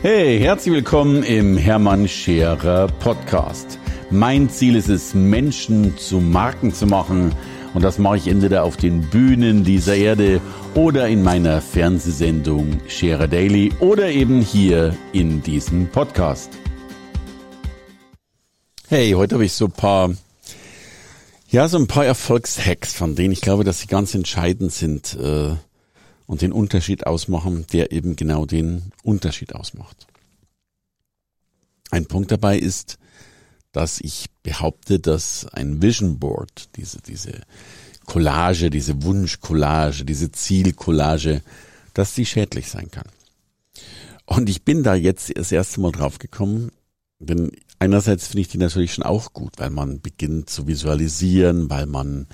Hey, herzlich willkommen im Hermann Scherer Podcast. Mein Ziel ist es, Menschen zu Marken zu machen. Und das mache ich entweder auf den Bühnen dieser Erde oder in meiner Fernsehsendung Scherer Daily oder eben hier in diesem Podcast. Hey, heute habe ich so ein paar, ja, so ein paar Erfolgshacks, von denen ich glaube, dass sie ganz entscheidend sind. Äh, und den Unterschied ausmachen, der eben genau den Unterschied ausmacht. Ein Punkt dabei ist, dass ich behaupte, dass ein Vision Board, diese, diese Collage, diese Wunschcollage, diese Zielcollage, dass die schädlich sein kann. Und ich bin da jetzt das erste Mal drauf gekommen, denn einerseits finde ich die natürlich schon auch gut, weil man beginnt zu visualisieren, weil man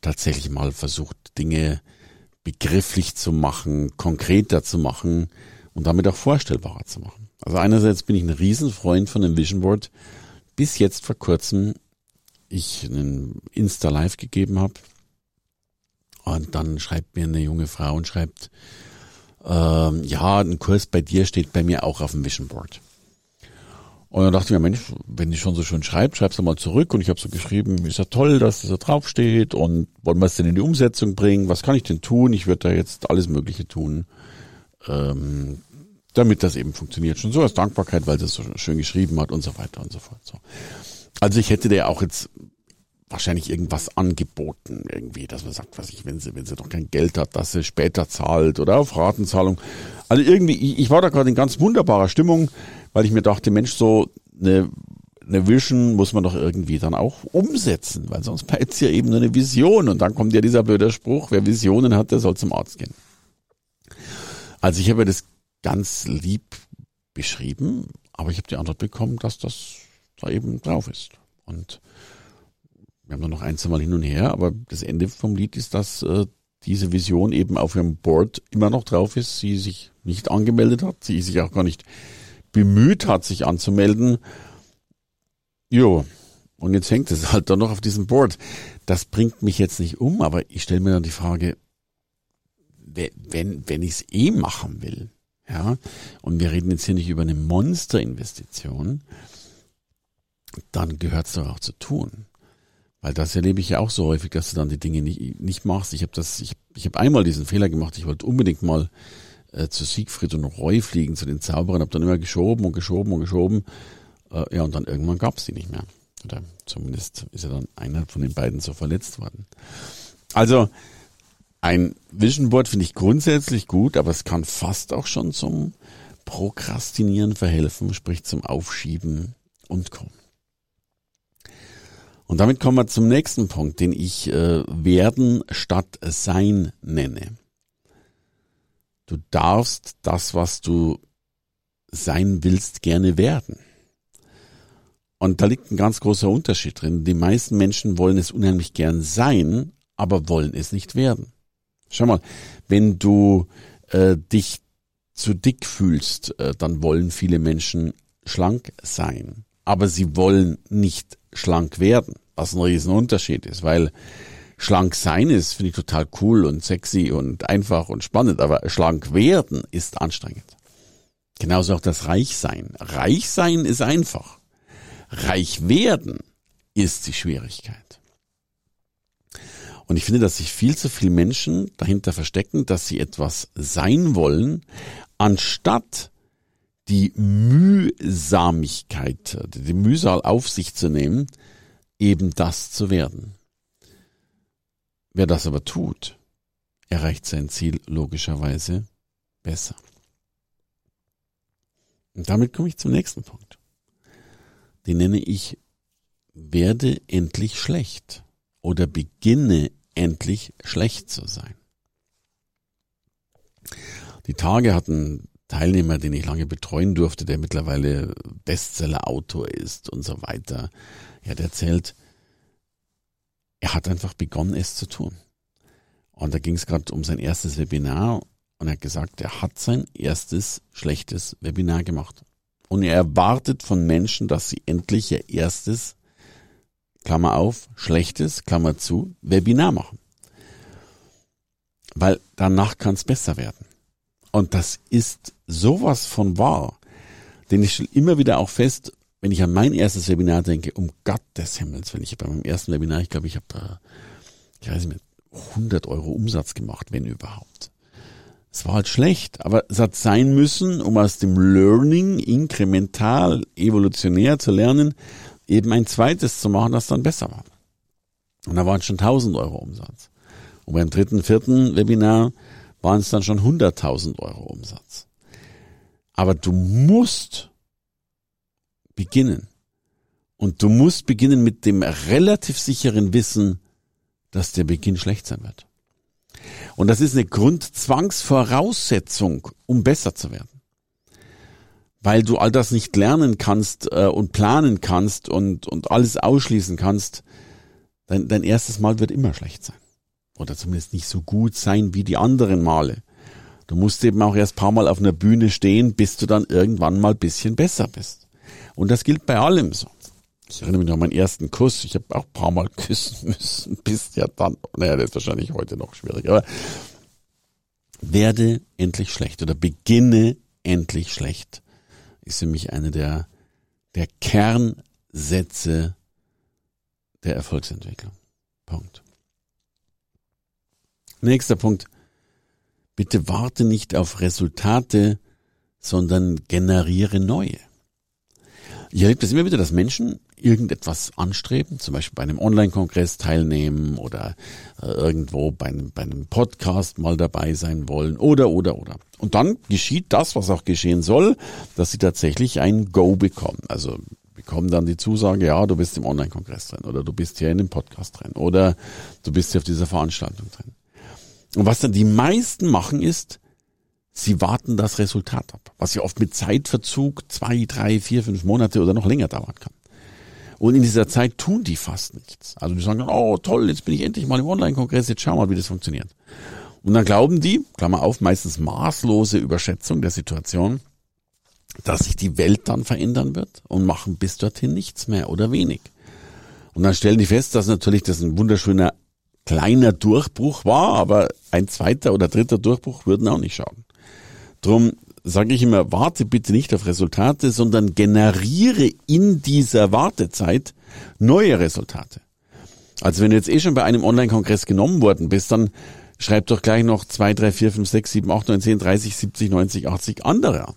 tatsächlich mal versucht, Dinge begrifflich zu machen, konkreter zu machen und damit auch vorstellbarer zu machen. Also einerseits bin ich ein Riesenfreund von dem Vision Board. Bis jetzt vor kurzem ich einen Insta Live gegeben habe und dann schreibt mir eine junge Frau und schreibt, ähm, ja, ein Kurs bei dir steht bei mir auch auf dem Vision Board. Und dann dachte ich mir, Mensch, wenn die schon so schön schreibt, schreib's doch mal zurück. Und ich habe so geschrieben, ist ja toll, dass das da draufsteht und wollen wir es denn in die Umsetzung bringen? Was kann ich denn tun? Ich würde da jetzt alles Mögliche tun, ähm, damit das eben funktioniert. Schon so als Dankbarkeit, weil sie es so schön geschrieben hat und so weiter und so fort. So. Also ich hätte der auch jetzt wahrscheinlich irgendwas angeboten irgendwie, dass man sagt, was ich, wenn sie, wenn sie doch kein Geld hat, dass sie später zahlt oder auf Ratenzahlung. Also irgendwie, ich, ich war da gerade in ganz wunderbarer Stimmung, weil ich mir dachte, Mensch, so eine, eine Vision muss man doch irgendwie dann auch umsetzen, weil sonst bleibt es ja eben nur eine Vision und dann kommt ja dieser blöde Spruch, wer Visionen hat, der soll zum Arzt gehen. Also ich habe das ganz lieb beschrieben, aber ich habe die Antwort bekommen, dass das da eben drauf ist. Und wir haben da noch ein, zwei Mal hin und her, aber das Ende vom Lied ist, dass äh, diese Vision eben auf ihrem Board immer noch drauf ist, sie sich nicht angemeldet hat, sie sich auch gar nicht bemüht hat, sich anzumelden. Jo, und jetzt hängt es halt dann noch auf diesem Board. Das bringt mich jetzt nicht um, aber ich stelle mir dann die Frage, wenn, wenn ich es eh machen will, ja, und wir reden jetzt hier nicht über eine Monsterinvestition, dann gehört es doch auch zu tun. Weil das erlebe ich ja auch so häufig, dass du dann die Dinge nicht, nicht machst. Ich habe ich, ich habe einmal diesen Fehler gemacht. Ich wollte unbedingt mal äh, zu Siegfried und Roy fliegen, zu den Zauberern, habe dann immer geschoben und geschoben und geschoben. Äh, ja, und dann irgendwann gab es die nicht mehr. Oder zumindest ist ja dann einer von den beiden so verletzt worden. Also ein Vision Board finde ich grundsätzlich gut, aber es kann fast auch schon zum Prokrastinieren verhelfen, sprich zum Aufschieben und kommen. Und damit kommen wir zum nächsten Punkt, den ich äh, werden statt sein nenne. Du darfst das, was du sein willst, gerne werden. Und da liegt ein ganz großer Unterschied drin. Die meisten Menschen wollen es unheimlich gern sein, aber wollen es nicht werden. Schau mal, wenn du äh, dich zu dick fühlst, äh, dann wollen viele Menschen schlank sein, aber sie wollen nicht schlank werden, was ein Riesenunterschied ist, weil schlank sein ist, finde ich total cool und sexy und einfach und spannend, aber schlank werden ist anstrengend. Genauso auch das Reichsein. Reichsein ist einfach. Reich werden ist die Schwierigkeit. Und ich finde, dass sich viel zu viele Menschen dahinter verstecken, dass sie etwas sein wollen, anstatt die Mühsamigkeit, die Mühsal auf sich zu nehmen, eben das zu werden. Wer das aber tut, erreicht sein Ziel logischerweise besser. Und damit komme ich zum nächsten Punkt. Den nenne ich werde endlich schlecht oder beginne endlich schlecht zu sein. Die Tage hatten Teilnehmer, den ich lange betreuen durfte, der mittlerweile Bestseller-Autor ist und so weiter. Er hat erzählt, er hat einfach begonnen, es zu tun. Und da ging es gerade um sein erstes Webinar und er hat gesagt, er hat sein erstes schlechtes Webinar gemacht. Und er erwartet von Menschen, dass sie endlich ihr erstes, Klammer auf, schlechtes, Klammer zu, Webinar machen. Weil danach kann es besser werden. Und das ist sowas von wahr. Denn ich stelle immer wieder auch fest, wenn ich an mein erstes Webinar denke, um Gottes Himmels, wenn ich bei meinem ersten Webinar, ich glaube, ich habe da, ich weiß nicht mehr, 100 Euro Umsatz gemacht, wenn überhaupt. Es war halt schlecht, aber es hat sein müssen, um aus dem Learning inkremental, evolutionär zu lernen, eben ein zweites zu machen, das dann besser war. Und da waren schon 1000 Euro Umsatz. Und beim dritten, vierten Webinar waren es dann schon 100.000 Euro Umsatz. Aber du musst beginnen. Und du musst beginnen mit dem relativ sicheren Wissen, dass der Beginn schlecht sein wird. Und das ist eine Grundzwangsvoraussetzung, um besser zu werden. Weil du all das nicht lernen kannst äh, und planen kannst und, und alles ausschließen kannst, dein, dein erstes Mal wird immer schlecht sein. Oder zumindest nicht so gut sein wie die anderen Male. Du musst eben auch erst paar Mal auf einer Bühne stehen, bis du dann irgendwann mal bisschen besser bist. Und das gilt bei allem so. Ich erinnere mich noch an meinen ersten Kuss. Ich habe auch ein paar Mal küssen müssen, bis ja dann, naja, das ist wahrscheinlich heute noch schwierig, aber werde endlich schlecht oder beginne endlich schlecht, ist für mich eine der, der Kernsätze der Erfolgsentwicklung. Punkt. Nächster Punkt. Bitte warte nicht auf Resultate, sondern generiere neue. Ich erlebe das immer wieder, dass Menschen irgendetwas anstreben, zum Beispiel bei einem Online-Kongress teilnehmen oder äh, irgendwo bei einem, bei einem Podcast mal dabei sein wollen oder, oder, oder. Und dann geschieht das, was auch geschehen soll, dass sie tatsächlich ein Go bekommen. Also bekommen dann die Zusage, ja, du bist im Online-Kongress drin oder du bist hier in dem Podcast drin oder du bist hier auf dieser Veranstaltung drin. Und was dann die meisten machen ist, Sie warten das Resultat ab, was ja oft mit Zeitverzug zwei, drei, vier, fünf Monate oder noch länger dauern kann. Und in dieser Zeit tun die fast nichts. Also die sagen oh toll, jetzt bin ich endlich mal im Online-Kongress, jetzt schau mal, wie das funktioniert. Und dann glauben die, Klammer auf, meistens maßlose Überschätzung der Situation, dass sich die Welt dann verändern wird und machen bis dorthin nichts mehr oder wenig. Und dann stellen die fest, dass natürlich das ein wunderschöner kleiner Durchbruch war, aber ein zweiter oder dritter Durchbruch würden auch nicht schaden. Drum sage ich immer, warte bitte nicht auf Resultate, sondern generiere in dieser Wartezeit neue Resultate. Also wenn du jetzt eh schon bei einem Online-Kongress genommen worden bist, dann schreib doch gleich noch 2, 3, 4, 5, 6, 7, 8, 9, 10, 30, 70, 90, 80 andere an.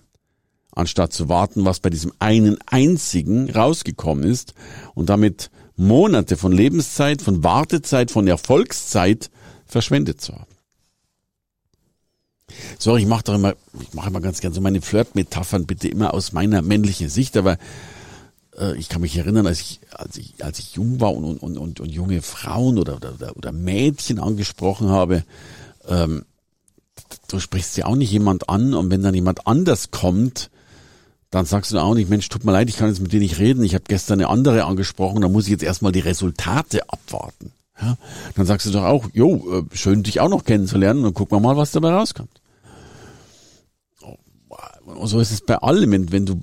Anstatt zu warten, was bei diesem einen einzigen rausgekommen ist und damit Monate von Lebenszeit, von Wartezeit, von Erfolgszeit verschwendet zu haben. Sorry, ich mache doch immer, ich mache immer ganz gern so meine Flirt-Metaphern bitte immer aus meiner männlichen Sicht, aber äh, ich kann mich erinnern, als ich, als ich, als ich jung war und, und, und, und junge Frauen oder, oder, oder Mädchen angesprochen habe, ähm, du sprichst ja auch nicht jemand an und wenn dann jemand anders kommt, dann sagst du auch nicht, Mensch, tut mir leid, ich kann jetzt mit dir nicht reden, ich habe gestern eine andere angesprochen, da muss ich jetzt erstmal die Resultate abwarten. Ja, dann sagst du doch auch, jo, äh, schön dich auch noch kennenzulernen und gucken wir mal, was dabei rauskommt. So ist es bei allem, wenn du,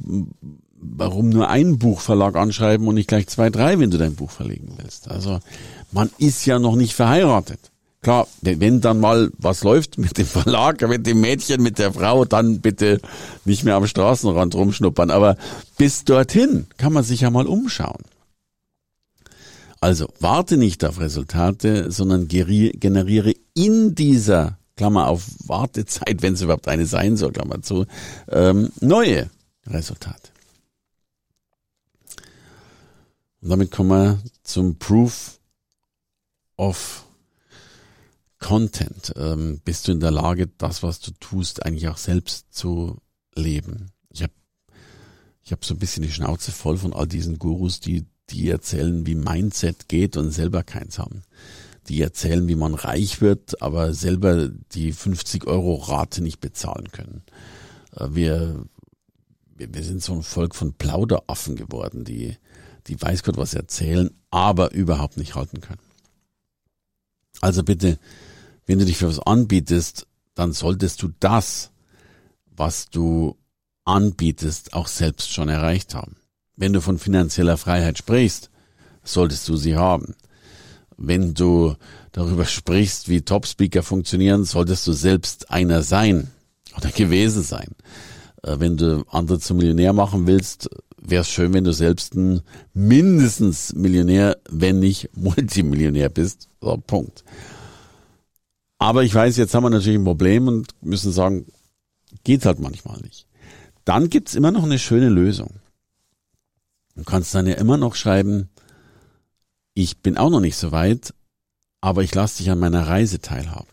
warum nur einen Buchverlag anschreiben und nicht gleich zwei, drei, wenn du dein Buch verlegen willst. Also man ist ja noch nicht verheiratet. Klar, wenn dann mal was läuft mit dem Verlag, mit dem Mädchen, mit der Frau, dann bitte nicht mehr am Straßenrand rumschnuppern. Aber bis dorthin kann man sich ja mal umschauen. Also warte nicht auf Resultate, sondern generiere in dieser Klammer auf Wartezeit, wenn es überhaupt eine sein soll, Klammer zu, ähm, neue Resultate. Und damit kommen wir zum Proof of Content. Ähm, bist du in der Lage, das, was du tust, eigentlich auch selbst zu leben? Ich habe ich hab so ein bisschen die Schnauze voll von all diesen Gurus, die die erzählen, wie Mindset geht und selber keins haben. Die erzählen, wie man reich wird, aber selber die 50 Euro Rate nicht bezahlen können. Äh, wir, wir sind so ein Volk von Plauderaffen geworden, die, die weiß Gott was erzählen, aber überhaupt nicht halten können. Also bitte, wenn du dich für was anbietest, dann solltest du das, was du anbietest, auch selbst schon erreicht haben. Wenn du von finanzieller Freiheit sprichst, solltest du sie haben. Wenn du darüber sprichst, wie Top-Speaker funktionieren, solltest du selbst einer sein oder gewesen sein. äh, wenn du andere zum Millionär machen willst, wäre es schön, wenn du selbst ein mindestens Millionär, wenn nicht Multimillionär bist. So, Punkt. Aber ich weiß, jetzt haben wir natürlich ein Problem und müssen sagen, geht halt manchmal nicht. Dann gibt's immer noch eine schöne Lösung. Du kannst dann ja immer noch schreiben, ich bin auch noch nicht so weit, aber ich lasse dich an meiner Reise teilhaben.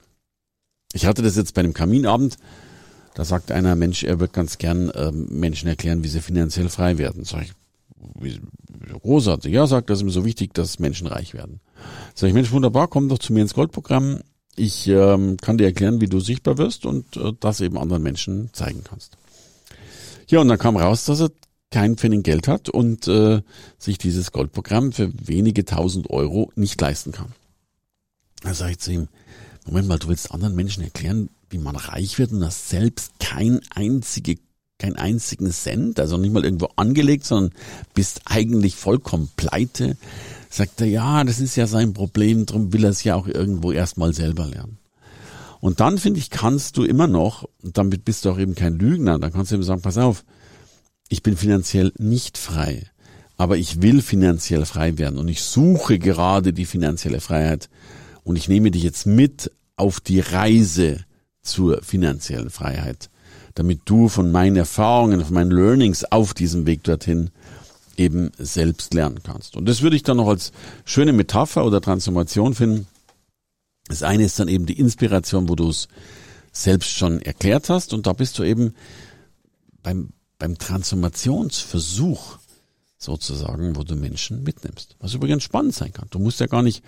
Ich hatte das jetzt bei einem Kaminabend, da sagt einer, Mensch, er wird ganz gern ähm, Menschen erklären, wie sie finanziell frei werden. Sag ich, wie, großartig. Ja, sagt, das ist mir so wichtig, dass Menschen reich werden. Sag ich, Mensch, wunderbar, komm doch zu mir ins Goldprogramm. Ich ähm, kann dir erklären, wie du sichtbar wirst und äh, das eben anderen Menschen zeigen kannst. Ja, und dann kam raus, dass er kein Pfennig Geld hat und äh, sich dieses Goldprogramm für wenige tausend Euro nicht leisten kann. Da sage ich zu ihm, Moment mal, du willst anderen Menschen erklären, wie man reich wird und hast selbst kein einzige, keinen einzigen Cent, also nicht mal irgendwo angelegt, sondern bist eigentlich vollkommen pleite. Sagt er, ja, das ist ja sein Problem, darum will er es ja auch irgendwo erstmal selber lernen. Und dann, finde ich, kannst du immer noch, und damit bist du auch eben kein Lügner, dann kannst du eben sagen, pass auf, ich bin finanziell nicht frei, aber ich will finanziell frei werden und ich suche gerade die finanzielle Freiheit und ich nehme dich jetzt mit auf die Reise zur finanziellen Freiheit, damit du von meinen Erfahrungen, von meinen Learnings auf diesem Weg dorthin eben selbst lernen kannst. Und das würde ich dann noch als schöne Metapher oder Transformation finden. Das eine ist dann eben die Inspiration, wo du es selbst schon erklärt hast und da bist du eben beim, beim Transformationsversuch sozusagen, wo du Menschen mitnimmst. Was übrigens spannend sein kann. Du musst ja gar nicht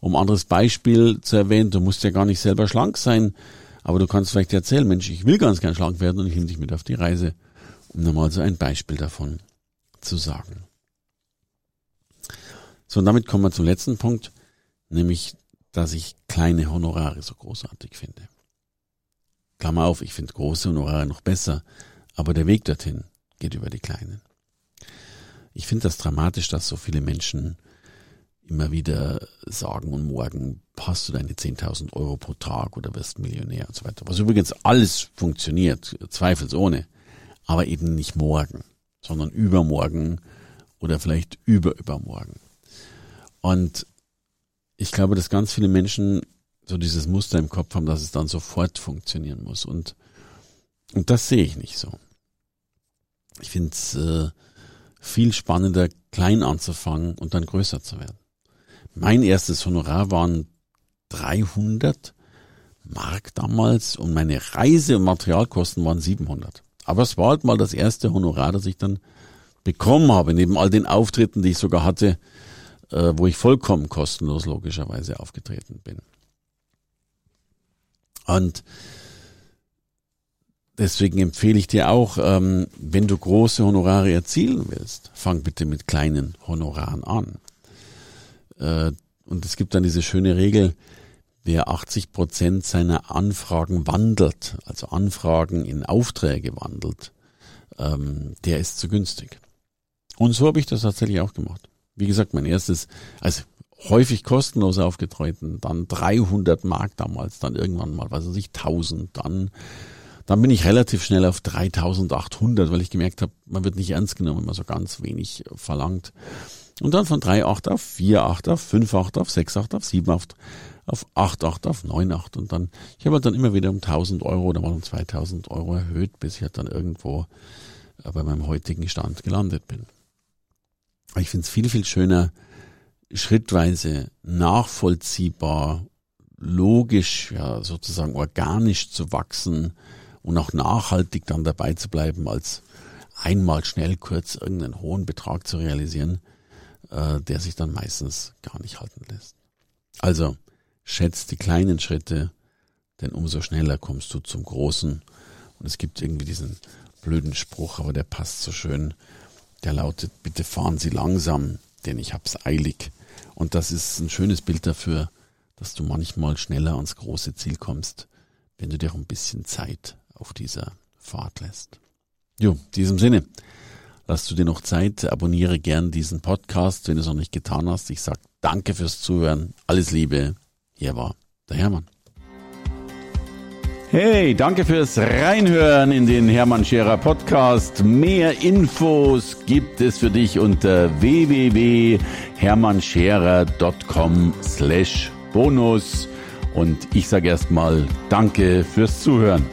um anderes Beispiel zu erwähnen, du musst ja gar nicht selber schlank sein, aber du kannst vielleicht erzählen, Mensch, ich will ganz gern schlank werden und ich nehme dich mit auf die Reise, um nochmal so ein Beispiel davon zu sagen. So, und damit kommen wir zum letzten Punkt, nämlich, dass ich kleine Honorare so großartig finde. Klammer auf, ich finde große Honorare noch besser, aber der Weg dorthin geht über die kleinen. Ich finde das dramatisch, dass so viele Menschen immer wieder sagen und morgen hast du deine 10.000 Euro pro Tag oder wirst Millionär und so weiter. Was übrigens alles funktioniert, zweifelsohne, aber eben nicht morgen, sondern übermorgen oder vielleicht überübermorgen. Und ich glaube, dass ganz viele Menschen so dieses Muster im Kopf haben, dass es dann sofort funktionieren muss. Und, und das sehe ich nicht so. Ich finde es äh, viel spannender, klein anzufangen und dann größer zu werden. Mein erstes Honorar waren 300 Mark damals und meine Reise- und Materialkosten waren 700. Aber es war halt mal das erste Honorar, das ich dann bekommen habe, neben all den Auftritten, die ich sogar hatte, äh, wo ich vollkommen kostenlos logischerweise aufgetreten bin. Und deswegen empfehle ich dir auch, ähm, wenn du große Honorare erzielen willst, fang bitte mit kleinen Honoraren an. Äh, und es gibt dann diese schöne Regel, wer 80 Prozent seiner Anfragen wandelt, also Anfragen in Aufträge wandelt, ähm, der ist zu günstig. Und so habe ich das tatsächlich auch gemacht. Wie gesagt, mein erstes, also häufig kostenlos aufgetreten, dann 300 Mark damals, dann irgendwann mal, weiß ich, 1000, dann dann bin ich relativ schnell auf 3800, weil ich gemerkt habe, man wird nicht ernst genommen, wenn man so ganz wenig verlangt. Und dann von 3,8 auf 4,8 auf 5,8 auf 6,8 auf 7,8 auf 8,8 auf 9,8 und dann, ich habe halt dann immer wieder um 1000 Euro oder mal um 2000 Euro erhöht, bis ich halt dann irgendwo äh, bei meinem heutigen Stand gelandet bin. Ich finde es viel, viel schöner, schrittweise nachvollziehbar, logisch, ja, sozusagen organisch zu wachsen und auch nachhaltig dann dabei zu bleiben, als einmal schnell kurz irgendeinen hohen Betrag zu realisieren, äh, der sich dann meistens gar nicht halten lässt. Also schätzt die kleinen Schritte, denn umso schneller kommst du zum Großen. Und es gibt irgendwie diesen blöden Spruch, aber der passt so schön. Der lautet, bitte fahren Sie langsam, denn ich hab's eilig. Und das ist ein schönes Bild dafür, dass du manchmal schneller ans große Ziel kommst, wenn du dir ein bisschen Zeit auf dieser Fahrt lässt. Jo, in diesem Sinne, lass du dir noch Zeit, abonniere gern diesen Podcast, wenn du es noch nicht getan hast. Ich sag danke fürs Zuhören, alles Liebe, hier war der Hermann. Hey, danke fürs Reinhören in den Hermann Scherer Podcast. Mehr Infos gibt es für dich unter www.hermannscherer.com slash bonus. Und ich sage erstmal Danke fürs Zuhören.